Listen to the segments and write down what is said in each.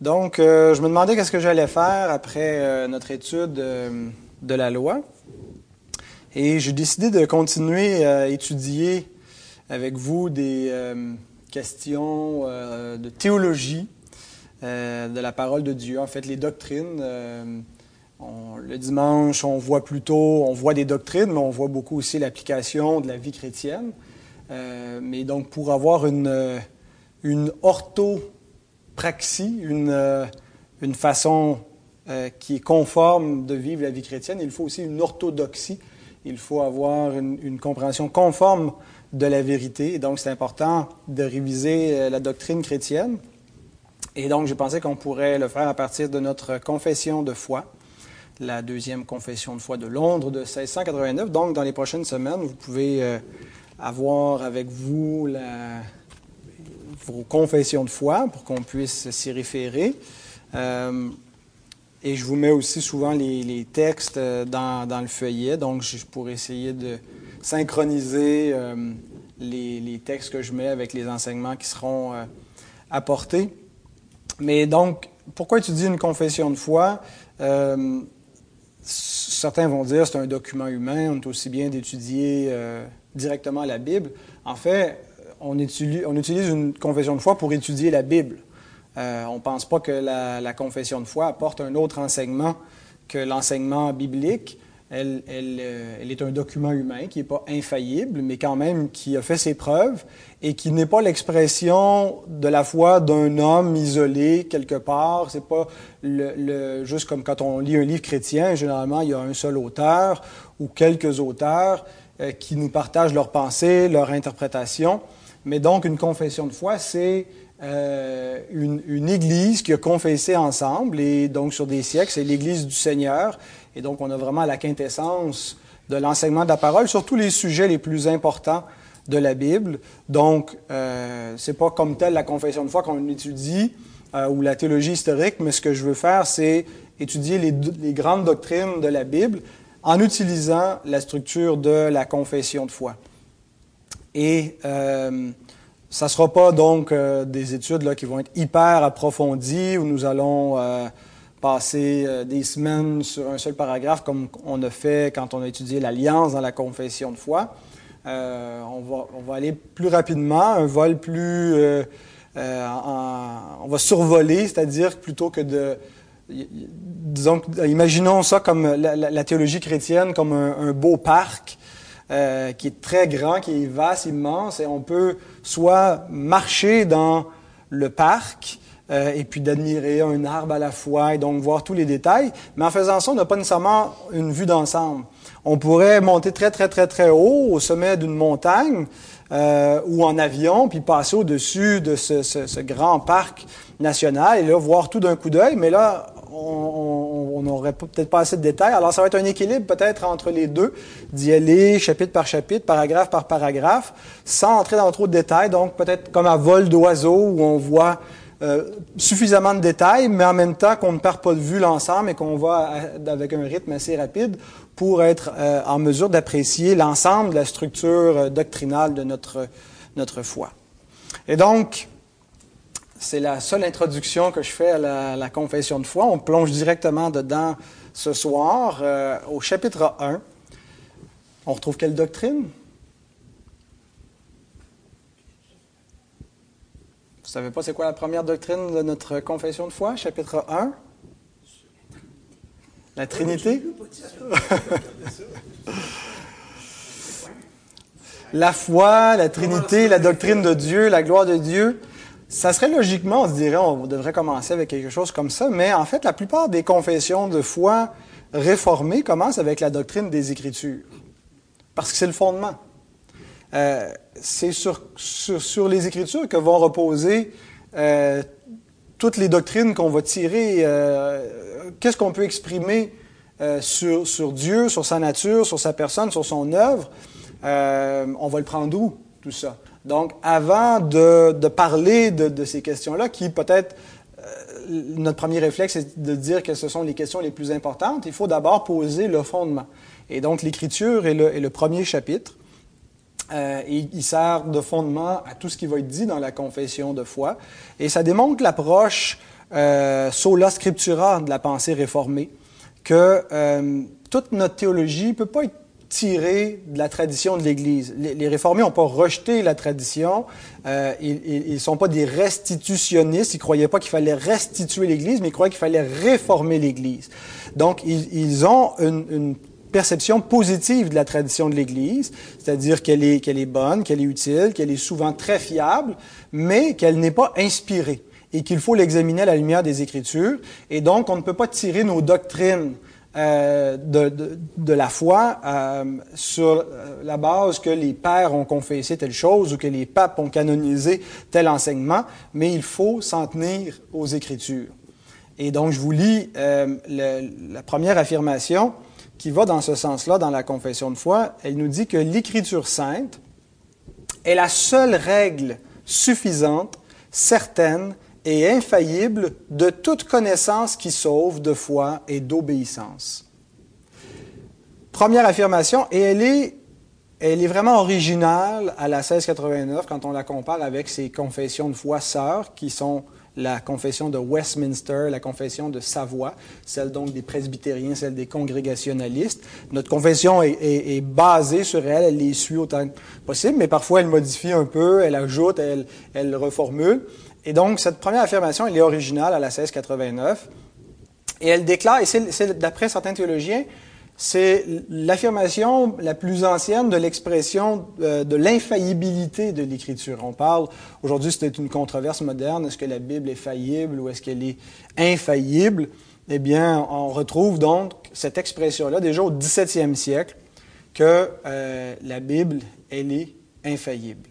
Donc, euh, je me demandais qu'est-ce que j'allais faire après euh, notre étude euh, de la loi. Et j'ai décidé de continuer à étudier avec vous des questions de théologie de la parole de Dieu, en fait, les doctrines. le dimanche, on voit plutôt, on voit des doctrines, mais on voit beaucoup aussi l'application de la vie chrétienne. mais donc, pour avoir une, une ortho euh, une façon euh, qui est conforme de vivre la vie chrétienne. Il faut aussi une orthodoxie. Il faut avoir une, compréhension conforme de la vérité. Et donc, c'est important de réviser euh, la doctrine chrétienne. Et donc, j'ai pensé qu'on pourrait le faire à partir de notre confession de foi, la deuxième confession de foi de Londres de 1689. Donc, dans les prochaines semaines, vous pouvez avoir avec vous la, vos confessions de foi pour qu'on puisse s'y référer. Euh, et je vous mets aussi souvent les, textes euh, dans, le feuillet, donc je pourrais essayer de synchroniser euh, les, les, textes que je mets avec les enseignements qui seront apportés. Mais donc, pourquoi étudier une confession de foi? certains vont dire c'est un document humain, on est aussi bien d'étudier directement la Bible. En fait, on utilise, une confession de foi pour étudier la Bible. Euh, on ne pense pas que la, confession de foi apporte un autre enseignement que l'enseignement biblique. Elle, euh, est un document humain qui n'est pas infaillible, mais quand même qui a fait ses preuves et qui n'est pas l'expression de la foi d'un homme isolé quelque part. C'est pas juste comme quand on lit un livre chrétien, généralement il y a un seul auteur ou quelques auteurs euh, qui nous partagent leurs pensées, leur interprétation. Mais donc, une confession de foi, c'est euh, une, Église qui a confessé ensemble, et donc sur des siècles, c'est l'Église du Seigneur. Et donc, on a vraiment la quintessence de l'enseignement de la parole sur tous les sujets les plus importants de la Bible. Donc, euh, c'est pas comme telle la confession de foi qu'on étudie euh, ou la théologie historique, mais ce que je veux faire, c'est étudier les grandes doctrines de la Bible en utilisant la structure de la confession de foi. Et euh, ça ne sera pas donc euh, des études là, qui vont être hyper approfondies où nous allons euh, passer euh, des semaines sur un seul paragraphe comme on a fait quand on a étudié l'alliance dans la confession de foi. On va, on, va, aller plus rapidement, un vol plus... on va survoler, c'est-à-dire plutôt que de... Disons, imaginons ça comme la, la, théologie chrétienne comme un beau parc euh, qui est très grand, qui est vaste, immense, et on peut soit marcher dans le parc euh, et puis d'admirer un arbre à la fois et donc voir tous les détails, mais en faisant ça, on n'a pas nécessairement une vue d'ensemble. On pourrait monter très, très, très, très haut au sommet d'une montagne euh, ou en avion, puis passer au-dessus de ce, ce, ce, grand parc national et là, voir tout d'un coup d'œil, mais là, on n'aurait peut-être pas assez de détails. Alors, ça va être un équilibre peut-être entre les deux, d'y aller chapitre par chapitre, paragraphe par paragraphe, sans entrer dans trop de détails. Donc, peut-être comme à vol d'oiseau, où on voit euh, suffisamment de détails, mais en même temps qu'on ne perd pas de vue l'ensemble et qu'on va avec un rythme assez rapide pour être euh, en mesure d'apprécier l'ensemble de la structure euh, doctrinale de notre, notre foi. Et donc, c'est la seule introduction que je fais à la, confession de foi. On plonge directement dedans ce soir euh, au chapitre 1. On retrouve quelle doctrine? Vous savez pas c'est quoi la première doctrine de notre confession de foi, chapitre 1? La Trinité? la foi, la Trinité, la doctrine de Dieu, la gloire de Dieu. Ça serait logiquement, on se dirait, on devrait commencer avec quelque chose comme ça, mais en fait, la plupart des confessions de foi réformées commencent avec la doctrine des Écritures, parce que c'est le fondement. Euh, c'est sur, sur, les Écritures que vont reposer euh, toutes les doctrines qu'on va tirer. Euh, qu'est-ce qu'on peut exprimer sur, sur Dieu, sur sa nature, sur sa personne, sur son œuvre? on va le prendre d'où, tout ça? Donc, avant de, parler de, ces questions-là, qui peut-être, euh, notre premier réflexe est de dire que ce sont les questions les plus importantes, il faut d'abord poser le fondement. Et donc, l'Écriture est le, premier chapitre. Euh, il sert de fondement à tout ce qui va être dit dans la confession de foi. Et ça démontre l'approche euh, sola scriptura de la pensée réformée, que euh, toute notre théologie ne peut pas être tirée de la tradition de l'Église. Les, réformés n'ont pas rejeté la tradition, euh, ils ne sont pas des restitutionnistes, ils ne croyaient pas qu'il fallait restituer l'Église, mais ils croyaient qu'il fallait réformer l'Église. Donc, ils, ils ont une, une perception positive de la tradition de l'Église, c'est-à-dire qu'elle est, qu'elle est bonne, qu'elle est utile, qu'elle est souvent très fiable, mais qu'elle n'est pas inspirée et qu'il faut l'examiner à la lumière des Écritures. Et donc, on ne peut pas tirer nos doctrines euh, de, la foi euh, sur la base que les pères ont confessé telle chose ou que les papes ont canonisé tel enseignement, mais il faut s'en tenir aux Écritures. Et donc, je vous lis euh, la première affirmation qui va dans ce sens-là dans la confession de foi. Elle nous dit que l'Écriture sainte est la seule règle suffisante, certaine et infaillible de toute connaissance qui sauve de foi et d'obéissance. Première affirmation, et elle est, elle est vraiment originale à la 1689 quand on la compare avec ses confessions de foi sœurs qui sont la confession de Westminster, la confession de Savoie, celle donc des presbytériens, celle des congrégationalistes. Notre confession est, basée sur elle, elle les suit autant que possible, mais parfois elle modifie un peu, elle ajoute, elle, elle reformule. Et donc, cette première affirmation, elle est originale à la 1689. Et elle déclare, et c'est d'après certains théologiens, c'est l'affirmation la plus ancienne de l'expression euh, de, l'infaillibilité de l'Écriture. On parle, aujourd'hui c'est une controverse moderne, est-ce que la Bible est faillible ou est-ce qu'elle est infaillible? Eh bien, on retrouve donc cette expression-là déjà au XVIIe siècle, que euh, la Bible, elle est infaillible.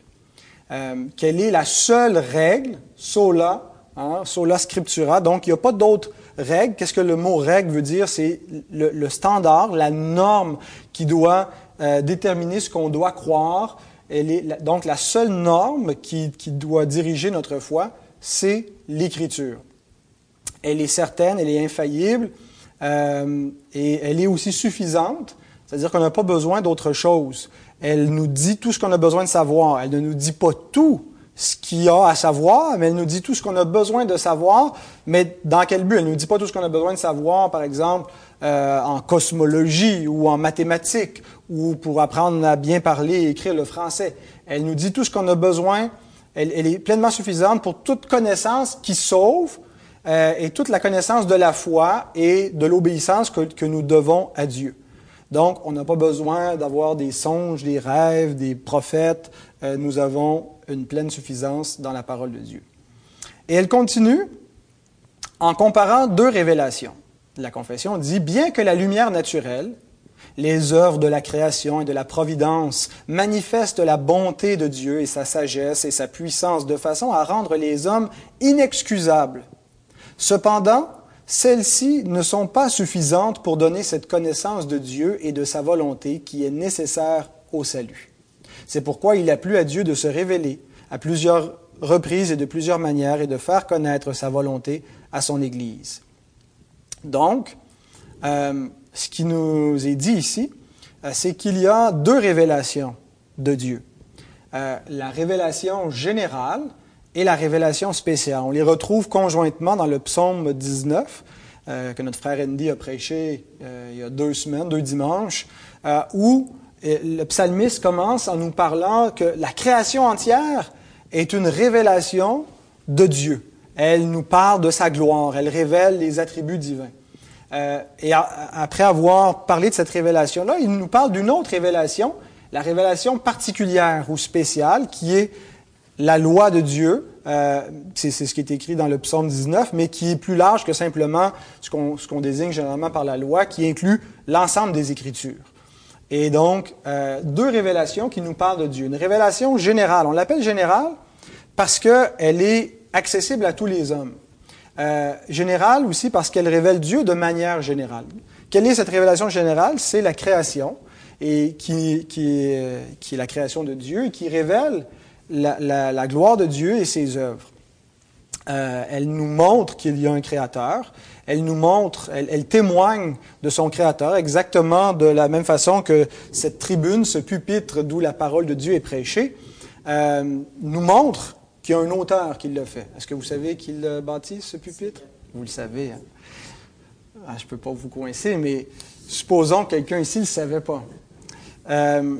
Euh, quelle est la seule règle, sola, hein, sola scriptura, donc il n'y a pas d'autre règle, qu'est-ce que le mot règle veut dire? C'est le, standard, la norme qui doit euh, déterminer ce qu'on doit croire. Elle est, donc la seule norme qui, doit diriger notre foi, c'est l'Écriture. Elle est certaine, elle est infaillible euh, et elle est aussi suffisante, c'est-à-dire qu'on n'a pas besoin d'autre chose. Elle nous dit tout ce qu'on a besoin de savoir. Elle ne nous dit pas tout, ce qu'il y a à savoir, mais elle nous dit tout ce qu'on a besoin de savoir, mais dans quel but? Elle ne nous dit pas tout ce qu'on a besoin de savoir, par exemple, euh, en cosmologie ou en mathématiques, ou pour apprendre à bien parler et écrire le français. Elle nous dit tout ce qu'on a besoin. Elle, est pleinement suffisante pour toute connaissance qui sauve euh, et toute la connaissance de la foi et de l'obéissance que nous devons à Dieu. Donc, on n'a pas besoin d'avoir des songes, des rêves, des prophètes. Euh, nous avons une pleine suffisance dans la parole de Dieu. Et elle continue en comparant deux révélations. La confession dit, bien que la lumière naturelle, les œuvres de la création et de la providence manifestent la bonté de Dieu et sa sagesse et sa puissance de façon à rendre les hommes inexcusables. Cependant, celles-ci ne sont pas suffisantes pour donner cette connaissance de Dieu et de sa volonté qui est nécessaire au salut. C'est pourquoi il a plu à Dieu de se révéler à plusieurs reprises et de plusieurs manières et de faire connaître sa volonté à son Église. Donc, euh, ce qui nous est dit ici, euh, c'est qu'il y a deux révélations de Dieu. Euh, la révélation générale, et la révélation spéciale. On les retrouve conjointement dans le psaume 19, euh, que notre frère Andy a prêché euh, il y a deux semaines, deux dimanches, euh, où le psalmiste commence en nous parlant que la création entière est une révélation de Dieu. Elle nous parle de sa gloire, elle révèle les attributs divins. et après avoir parlé de cette révélation-là, il nous parle d'une autre révélation, la révélation particulière ou spéciale, qui est la loi de Dieu, euh, c'est ce qui est écrit dans le psaume 19, mais qui est plus large que simplement ce qu'on désigne généralement par la loi, qui inclut l'ensemble des Écritures. Et donc, euh, deux révélations qui nous parlent de Dieu. Une révélation générale. On l'appelle générale parce qu'elle est accessible à tous les hommes. Euh, générale aussi parce qu'elle révèle Dieu de manière générale. Quelle est cette révélation générale? C'est la création, et qui, qui, qui est la création de Dieu, et qui révèle la, gloire de Dieu et ses œuvres. Euh, elle nous montre qu'il y a un créateur. Elle nous montre, elle, témoigne de son créateur exactement de la même façon que cette tribune, ce pupitre d'où la parole de Dieu est prêchée, euh, nous montre qu'il y a un auteur qui l'a fait. Est-ce que vous savez qui l'a bâti, ce pupitre? vous le savez. Hein? Ah, je ne peux pas vous coincer, mais supposons que quelqu'un ici ne le savait pas. Euh,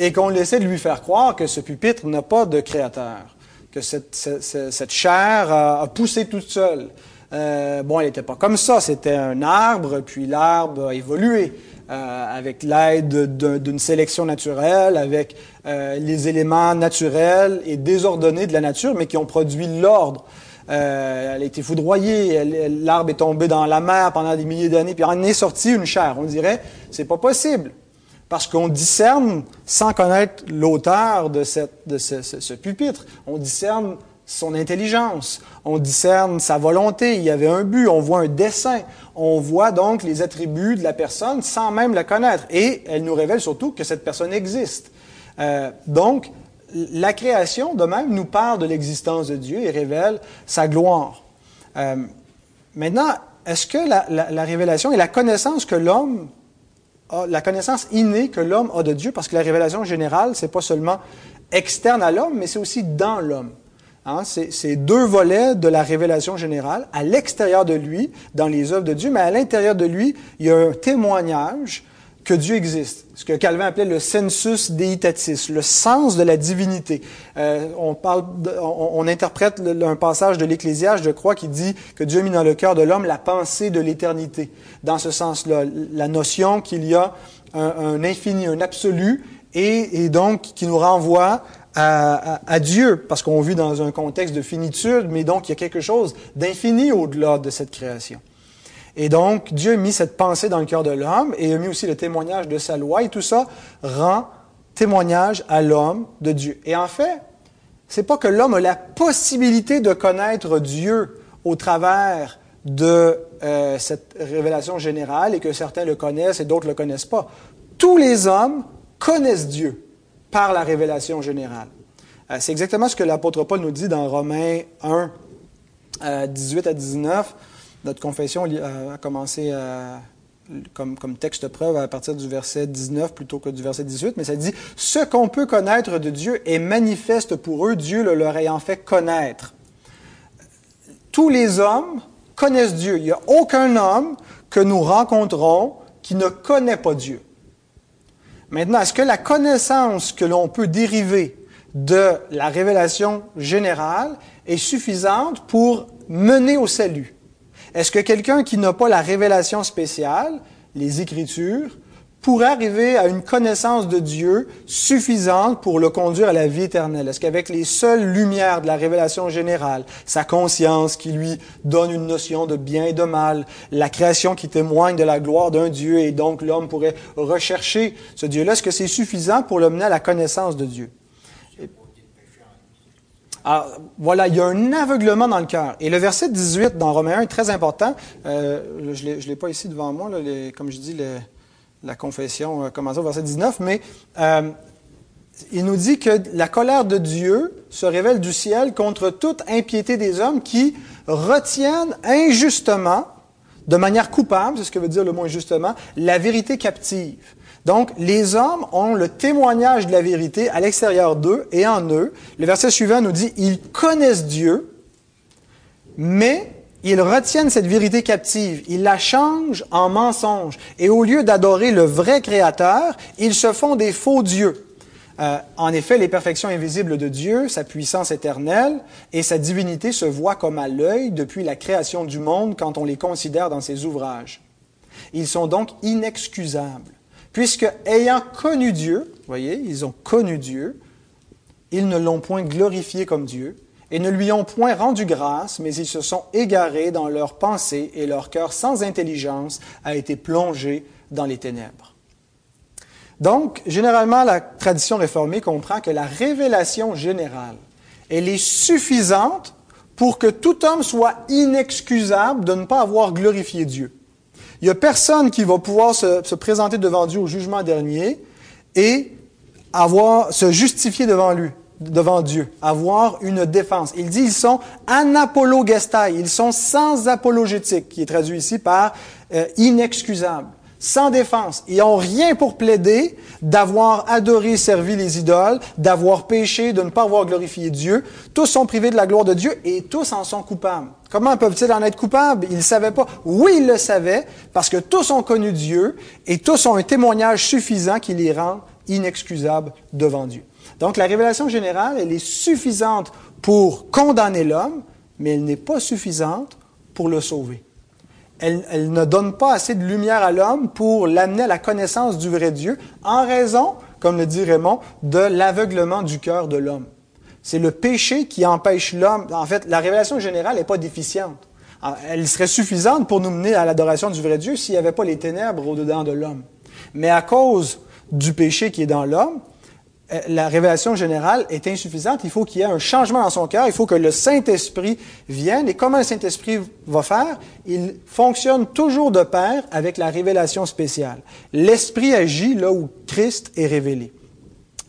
et qu'on essaie de lui faire croire que ce pupitre n'a pas de créateur, que cette, chair a, poussé toute seule. Euh, bon, elle n'était pas comme ça, c'était un arbre, puis l'arbre a évolué. Euh, avec l'aide d'une sélection naturelle, avec euh, les éléments naturels et désordonnés de la nature, mais qui ont produit l'ordre. Euh, elle a été foudroyée, l'arbre est tombé dans la mer pendant des milliers d'années, puis en est sorti une chair. On dirait, c'est pas possible, parce qu'on discerne, sans connaître l'auteur de, ce pupitre, on discerne son intelligence, on discerne sa volonté, il y avait un but, on voit un dessin, on voit donc les attributs de la personne sans même la connaître. Et elle nous révèle surtout que cette personne existe. Euh, donc, la création, de même, nous parle de l'existence de Dieu et révèle sa gloire. Euh, maintenant, est-ce que la, la, révélation et la connaissance que l'homme la connaissance innée que l'homme a de Dieu, parce que la révélation générale, c'est pas seulement externe à l'homme, mais c'est aussi dans l'homme. Hein, c'est deux volets de la révélation générale, à l'extérieur de lui, dans les œuvres de Dieu, mais à l'intérieur de lui, il y a un témoignage que Dieu existe. Ce que Calvin appelait le sensus deitatis, le sens de la divinité. Euh, on, parle on, interprète un passage de l'Ecclésiaste, je crois, qui dit que Dieu a mis dans le cœur de l'homme la pensée de l'éternité. Dans ce sens-là, la notion qu'il y a un, infini, un absolu, et donc qui nous renvoie à, Dieu, parce qu'on vit dans un contexte de finitude, mais donc il y a quelque chose d'infini au-delà de cette création. Et donc, Dieu a mis cette pensée dans le cœur de l'homme et a mis aussi le témoignage de sa loi, et tout ça rend témoignage à l'homme de Dieu. Et en fait, c'est pas que l'homme a la possibilité de connaître Dieu au travers de euh, cette révélation générale et que certains le connaissent et d'autres le connaissent pas. Tous les hommes connaissent Dieu par la révélation générale. Euh, c'est exactement ce que l'apôtre Paul nous dit dans Romains 1, 18 euh, à 19. Notre confession euh, a commencé comme, comme, texte preuve à partir du verset 19 plutôt que du verset 18, mais ça dit Ce qu'on peut connaître de Dieu est manifeste pour eux, Dieu le leur ayant fait connaître. Tous les hommes connaissent Dieu. Il n'y a aucun homme que nous rencontrons qui ne connaît pas Dieu. Maintenant, est-ce que la connaissance que l'on peut dériver de la révélation générale est suffisante pour mener au salut? Est-ce que quelqu'un qui n'a pas la révélation spéciale, les Écritures, pour arriver à une connaissance de Dieu suffisante pour le conduire à la vie éternelle? Est-ce qu'avec les seules lumières de la révélation générale, sa conscience qui lui donne une notion de bien et de mal, la création qui témoigne de la gloire d'un Dieu et donc l'homme pourrait rechercher ce Dieu-là, est-ce que c'est suffisant pour le mener à la connaissance de Dieu? Alors, voilà, il y a un aveuglement dans le cœur. Et le verset 18 dans Romains 1 est très important. Euh, je ne l'ai pas ici devant moi, comme je dis, la confession euh, commence au verset 19, mais euh, il nous dit que la colère de Dieu se révèle du ciel contre toute impiété des hommes qui retiennent injustement, de manière coupable, c'est ce que veut dire le mot injustement, la vérité captive. Donc, les hommes ont le témoignage de la vérité à l'extérieur d'eux et en eux. Le verset suivant nous dit, ils connaissent Dieu, mais ils retiennent cette vérité captive, ils la changent en mensonge, et au lieu d'adorer le vrai Créateur, ils se font des faux dieux. Euh, en effet, les perfections invisibles de Dieu, sa puissance éternelle et sa divinité se voient comme à l'œil depuis la création du monde quand on les considère dans ses ouvrages. Ils sont donc inexcusables, puisque ayant connu Dieu, voyez, ils ont connu Dieu, ils ne l'ont point glorifié comme Dieu, et ne lui ont point rendu grâce, mais ils se sont égarés dans leurs pensées et leur cœur sans intelligence a été plongé dans les ténèbres. Donc, généralement, la tradition réformée comprend que la révélation générale, elle est suffisante pour que tout homme soit inexcusable de ne pas avoir glorifié Dieu. Il n'y a personne qui va pouvoir se, se, présenter devant Dieu au jugement dernier et avoir, se justifier devant lui devant Dieu, avoir une défense. Il dit ils sont anapologestai, ils sont sans apologétique, qui est traduit ici par euh, inexcusables, sans défense. Ils n'ont rien pour plaider d'avoir adoré, servi les idoles, d'avoir péché, de ne pas avoir glorifié Dieu. Tous sont privés de la gloire de Dieu et tous en sont coupables. Comment peuvent-ils en être coupables? Ils ne savaient pas. Oui, ils le savaient, parce que tous ont connu Dieu et tous ont un témoignage suffisant qui les rend inexcusables devant Dieu. Donc la révélation générale, elle est suffisante pour condamner l'homme, mais elle n'est pas suffisante pour le sauver. Elle, elle, ne donne pas assez de lumière à l'homme pour l'amener à la connaissance du vrai Dieu, en raison, comme le dit Raymond, de l'aveuglement du cœur de l'homme. C'est le péché qui empêche l'homme. En fait, la révélation générale n'est pas déficiente. Elle serait suffisante pour nous mener à l'adoration du vrai Dieu s'il n'y avait pas les ténèbres au-dedans de l'homme. Mais à cause du péché qui est dans l'homme, euh, la révélation générale est insuffisante. Il faut qu'il y ait un changement dans son cœur. Il faut que le Saint-Esprit vienne. Et comment le Saint-Esprit va faire? Il fonctionne toujours de pair avec la révélation spéciale. L'Esprit agit là où Christ est révélé.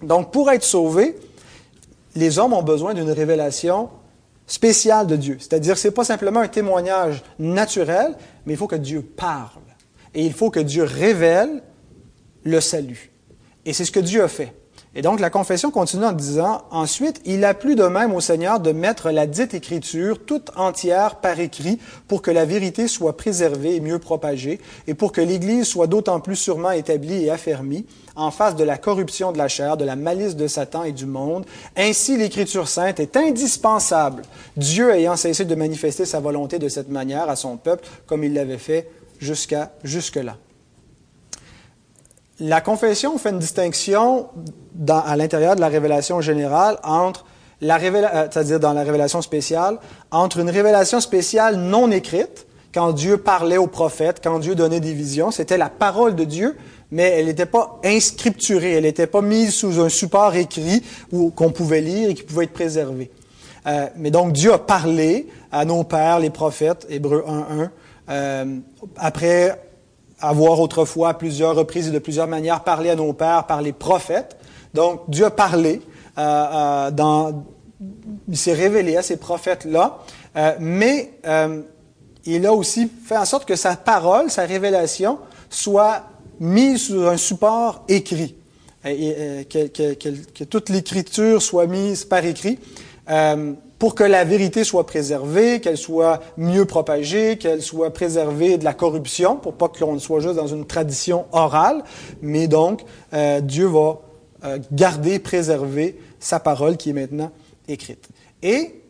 Donc, pour être sauvé, les hommes ont besoin d'une révélation spéciale de Dieu. C'est-à-dire, ce n'est pas simplement un témoignage naturel, mais il faut que Dieu parle. Et il faut que Dieu révèle le salut. Et c'est ce que Dieu a fait. Et donc la confession continue en disant, ensuite, il a plu de même au Seigneur de mettre la dite écriture toute entière par écrit pour que la vérité soit préservée et mieux propagée, et pour que l'Église soit d'autant plus sûrement établie et affermie en face de la corruption de la chair, de la malice de Satan et du monde. Ainsi, l'Écriture sainte est indispensable, Dieu ayant cessé de manifester sa volonté de cette manière à son peuple, comme il l'avait fait jusqu'à jusque-là. La confession fait une distinction à l'intérieur de la révélation générale entre la euh, c'est-à-dire dans la révélation spéciale, entre une révélation spéciale non écrite, quand Dieu parlait aux prophètes, quand Dieu donnait des visions, c'était la parole de Dieu, mais elle n'était pas inscripturée, elle n'était pas mise sous un support écrit qu'on pouvait lire et qui pouvait être préservé. Euh, mais donc Dieu a parlé à nos pères, les prophètes, Hébreux 1.1, euh, après avoir autrefois à plusieurs reprises et de plusieurs manières parlé à nos pères par les prophètes. Donc Dieu a parlé, euh, euh, dans, il s'est révélé à ces prophètes-là, euh, mais euh, il a aussi fait en sorte que sa parole, sa révélation, soit mise sur un support écrit, que, que, que, que, toute l'écriture soit mise par écrit. Pour que la vérité soit préservée, qu'elle soit mieux propagée, qu'elle soit préservée de la corruption, pour pas qu'on soit juste dans une tradition orale, mais donc euh, Dieu va euh, garder, préserver sa parole qui est maintenant écrite. Et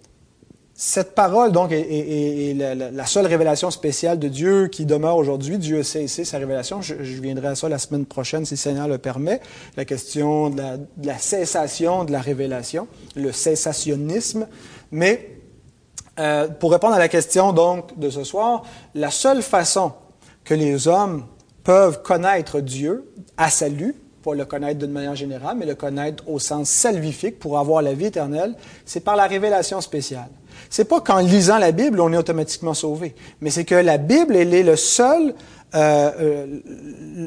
cette parole, donc, est, la, seule révélation spéciale de Dieu qui demeure aujourd'hui. Dieu a cessé sa révélation. Je, viendrai à ça la semaine prochaine, si le Seigneur le permet. La question de la cessation de la révélation, le cessationnisme. Mais euh, pour répondre à la question donc de ce soir, la seule façon que les hommes peuvent connaître Dieu à salut, pas le connaître d'une manière générale, mais le connaître au sens salvifique pour avoir la vie éternelle, c'est par la révélation spéciale. C'est pas qu'en lisant la Bible, on est automatiquement sauvé, mais c'est que la Bible, elle est le seul, euh, euh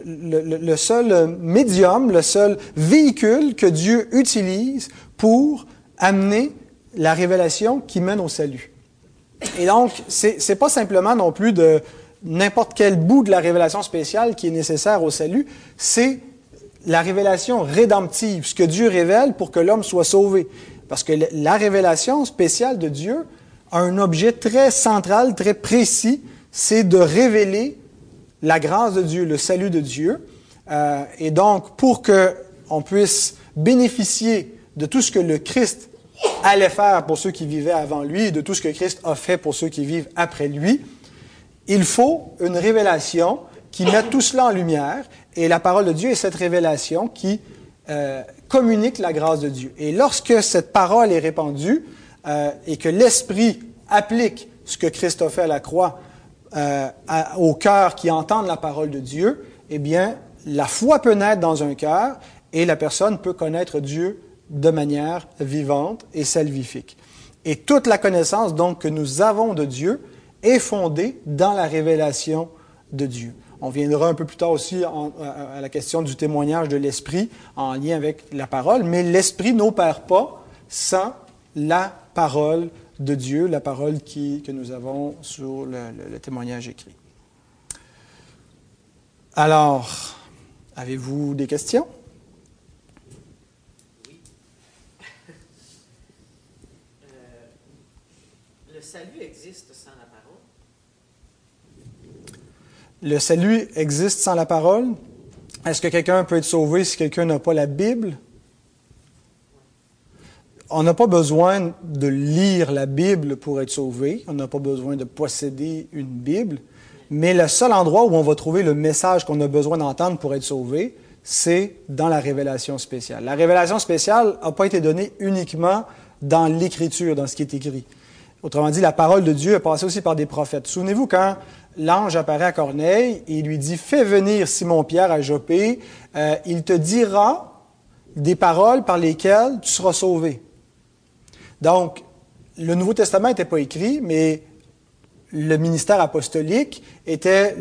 le, le, seul médium, le seul véhicule que Dieu utilise pour amener la révélation qui mène au salut. Et donc, c'est, c'est pas simplement non plus de n'importe quel bout de la révélation spéciale qui est nécessaire au salut, c'est la révélation rédemptive, ce que Dieu révèle pour que l'homme soit sauvé. Parce que la révélation spéciale de Dieu a un objet très central, très précis, c'est de révéler la grâce de Dieu, le salut de Dieu. Euh, et donc, pour qu'on puisse bénéficier de tout ce que le Christ allait faire pour ceux qui vivaient avant lui et de tout ce que Christ a fait pour ceux qui vivent après lui, il faut une révélation qui mette tout cela en lumière. Et la parole de Dieu est cette révélation qui euh, communique la grâce de Dieu. Et lorsque cette parole est répandue euh, et que l'Esprit applique ce que Christ a fait à la croix euh, au cœur qui entendent la parole de Dieu, eh bien, la foi peut naître dans un cœur et la personne peut connaître Dieu de manière vivante et salvifique. Et toute la connaissance donc que nous avons de Dieu est fondée dans la révélation de Dieu. On viendra un peu plus tard aussi à, la question du témoignage de l'Esprit en lien avec la parole, mais l'Esprit n'opère pas sans la parole de Dieu, la parole qui, que nous avons sur le témoignage écrit. Alors, avez-vous des questions? Salut existe sans la parole? Le salut existe sans la parole? Est-ce que quelqu'un peut être sauvé si quelqu'un n'a pas la Bible? On n'a pas besoin de lire la Bible pour être sauvé. On n'a pas besoin de posséder une Bible. Mais le seul endroit où on va trouver le message qu'on a besoin d'entendre pour être sauvé, c'est dans la révélation spéciale. La révélation spéciale n'a pas été donnée uniquement dans l'Écriture, dans ce qui est écrit. Autrement dit, la parole de Dieu est passée aussi par des prophètes. Souvenez-vous quand l'ange apparaît à Corneille et lui dit Fais venir Simon-Pierre à Jopé, euh, il te dira des paroles par lesquelles tu seras sauvé. Donc, le Nouveau Testament n'était pas écrit, mais le ministère apostolique était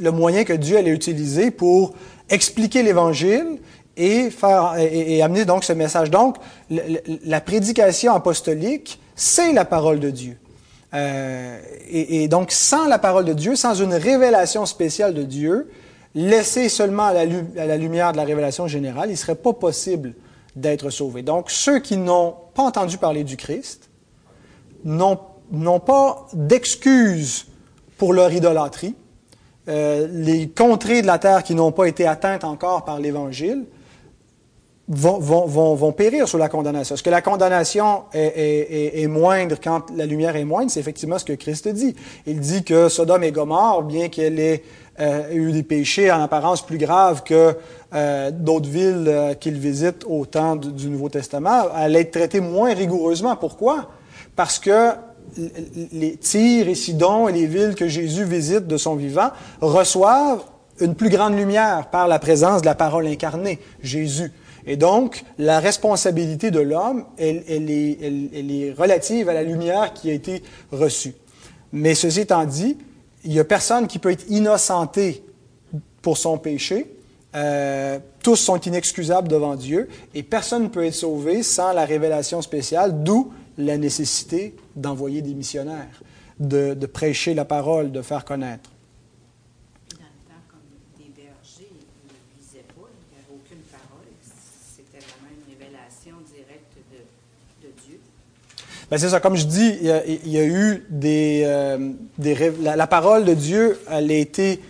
le moyen que Dieu allait utiliser pour expliquer l'Évangile et, faire, et, amener donc ce message. Donc, la prédication apostolique, c'est la parole de Dieu. Euh, et, donc, sans la parole de Dieu, sans une révélation spéciale de Dieu, laissée seulement à la, lumière de la révélation générale, il ne serait pas possible d'être sauvés. Donc, ceux qui n'ont pas entendu parler du Christ n'ont pas d'excuses pour leur idolâtrie. Euh, les contrées de la terre qui n'ont pas été atteintes encore par l'Évangile vont, vont, vont, vont, périr sous la condamnation. Est-ce que la condamnation est, est, est, moindre quand la lumière est moindre? C'est effectivement ce que Christ dit. Il dit que Sodome et Gomorre, bien qu'elle ait euh, eu des péchés en apparence plus graves que euh, d'autres villes euh, qu'il visite au temps du, Nouveau Testament, elle est traitée moins rigoureusement. Pourquoi? Parce que les Tyr et Sidon et les villes que Jésus visite de son vivant reçoivent une plus grande lumière par la présence de la parole incarnée, Jésus. Et donc, la responsabilité de l'homme, elle, est, relative à la lumière qui a été reçue. Mais ceci étant dit, il n'y a personne qui peut être innocenté pour son péché. Euh, tous sont inexcusables devant Dieu et personne ne peut être sauvé sans la révélation spéciale, d'où la nécessité d'envoyer des missionnaires, de, prêcher la parole, de faire connaître. Dans le temps, comme des bergers, ils ne lisaient pas, il n'y avait aucune parole. C'était vraiment une révélation directe de, de Dieu. Ben c'est ça, comme je dis, il y a, il y a eu des, euh, des la, la, parole de Dieu, elle a été,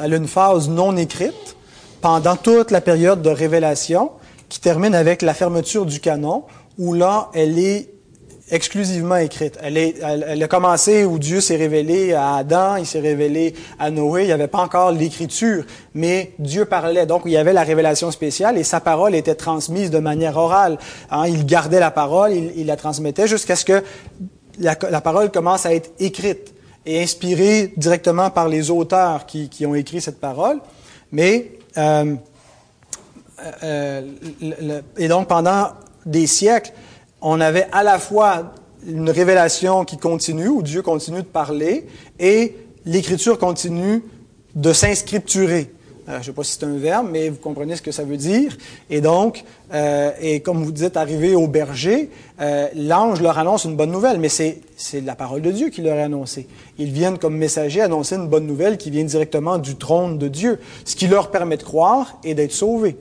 elle a une phase non écrite pendant toute la période de révélation qui termine avec la fermeture du canon, où là, elle est exclusivement écrite. Elle, est, elle, a commencé où Dieu s'est révélé à Adam, il s'est révélé à Noé, il n'y avait pas encore l'écriture, mais Dieu parlait. Donc, il y avait la révélation spéciale et sa parole était transmise de manière orale. Hein, il gardait la parole, il, la transmettait jusqu'à ce que la, parole commence à être écrite et inspirée directement par les auteurs qui, qui ont écrit cette parole. Mais, euh, euh, le, et donc, pendant des siècles, on avait à la fois une révélation qui continue, où Dieu continue de parler, et l'Écriture continue de s'inscripturer. Euh, je ne sais pas si c'est un verbe, mais vous comprenez ce que ça veut dire. Et donc, euh, et comme vous dites, arrivé au berger, euh, l'ange leur annonce une bonne nouvelle, mais c'est, c'est la parole de Dieu qui leur est annoncée. Ils viennent comme messagers annoncer une bonne nouvelle qui vient directement du trône de Dieu, ce qui leur permet de croire et d'être sauvés.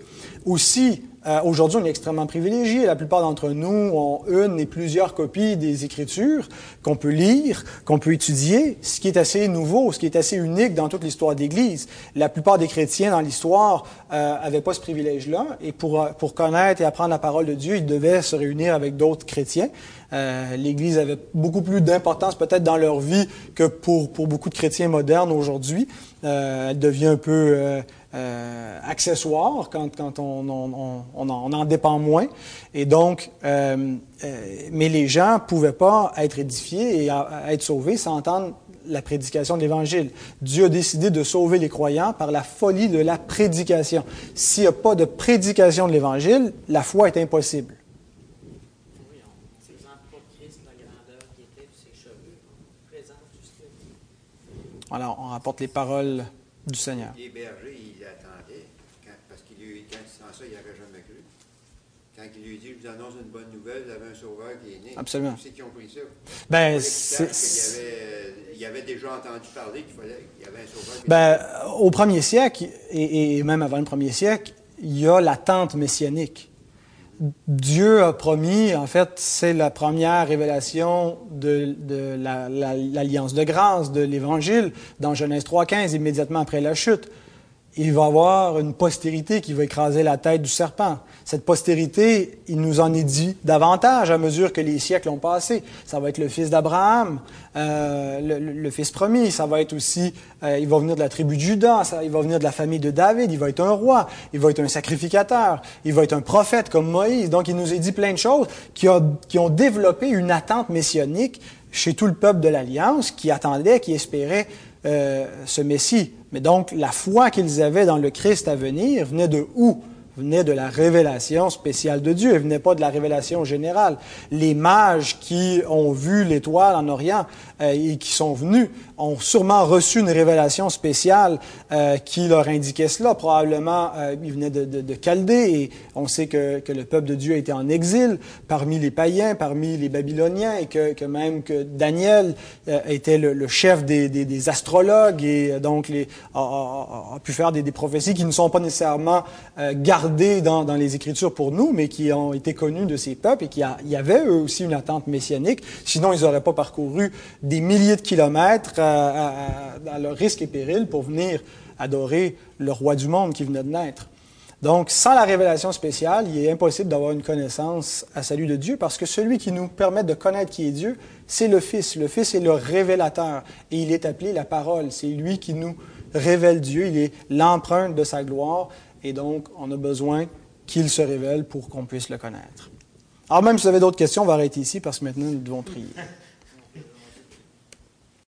Aussi, euh, Aujourd'hui, on est extrêmement privilégié. La plupart d'entre nous ont une et plusieurs copies des Écritures qu'on peut lire, qu'on peut étudier, ce qui est assez nouveau, ce qui est assez unique dans toute l'histoire d'Église. La plupart des chrétiens dans l'histoire n'avaient euh, pas ce privilège-là, et pour, pour connaître et apprendre la parole de Dieu, ils devaient se réunir avec d'autres chrétiens. Euh, L'Église avait beaucoup plus d'importance peut-être dans leur vie que pour, pour beaucoup de chrétiens modernes aujourd'hui. Euh, elle devient un peu euh, accessoire quand, quand on, on, on, on, en dépend moins. Et donc, euh, euh, mais les gens pouvaient pas être édifiés et à, à être sauvés sans entendre la prédication de l'Évangile. Dieu a décidé de sauver les croyants par la folie de la prédication. S'il n'y a pas de prédication de l'Évangile, la foi est impossible. Alors, on rapporte les paroles du Seigneur. Les bergers, ils attendaient, quand, parce qu'il ça, il n'aurait jamais cru. Quand il lui dit, je vous annonce une bonne nouvelle, vous avez un sauveur qui est né. Absolument. C'est qui ont pris ça? Ben, c'est. Il, avait, il avait déjà entendu parler qu'il fallait qu'il y avait un sauveur. Qui ben, au premier siècle, et, et, même avant le premier siècle, il y a l'attente messianique. Dieu a promis, en fait, c'est la première révélation de, l'alliance de grâce, de l'Évangile, dans Genèse 3.15, immédiatement après la chute il va avoir une postérité qui va écraser la tête du serpent. Cette postérité, il nous en est dit davantage à mesure que les siècles ont passé. Ça va être le fils d'Abraham, euh, le, fils promis. Ça va être aussi, euh, il va venir de la tribu de Judas, ça, il va venir de la famille de David. Il va être un roi, il va être un sacrificateur, il va être un prophète comme Moïse. Donc, il nous a dit plein de choses qui, qui ont développé une attente messianique chez tout le peuple de l'Alliance qui attendait, qui espérait euh, ce Messie. Mais donc, la foi qu'ils avaient dans le Christ à venir venait de où? venait de la révélation spéciale de Dieu, elle venait pas de la révélation générale. Les mages qui ont vu l'étoile en Orient euh, et qui sont venus ont sûrement reçu une révélation spéciale euh, qui leur indiquait cela. Probablement, euh, ils venaient de, de, Chaldée et on sait que, que, le peuple de Dieu était en exil parmi les païens, parmi les Babyloniens et que, que même que Daniel euh, était le, chef des, des, astrologues et donc les, a, pu faire des, des, prophéties qui ne sont pas nécessairement gardées dans, dans, les Écritures pour nous, mais qui ont été connues de ces peuples et qui a, y avait eux aussi une attente messianique. Sinon, ils n'auraient pas parcouru des milliers de kilomètres à, leur risque et péril pour venir adorer le roi du monde qui venait de naître. Donc, sans la révélation spéciale, il est impossible d'avoir une connaissance à salut de Dieu parce que celui qui nous permet de connaître qui est Dieu, c'est le Fils. Le Fils est le révélateur et il est appelé la parole. C'est lui qui nous révèle Dieu. Il est l'empreinte de sa gloire et donc on a besoin qu'il se révèle pour qu'on puisse le connaître. Alors, même si vous avez d'autres questions, on va arrêter ici parce que maintenant nous devons prier.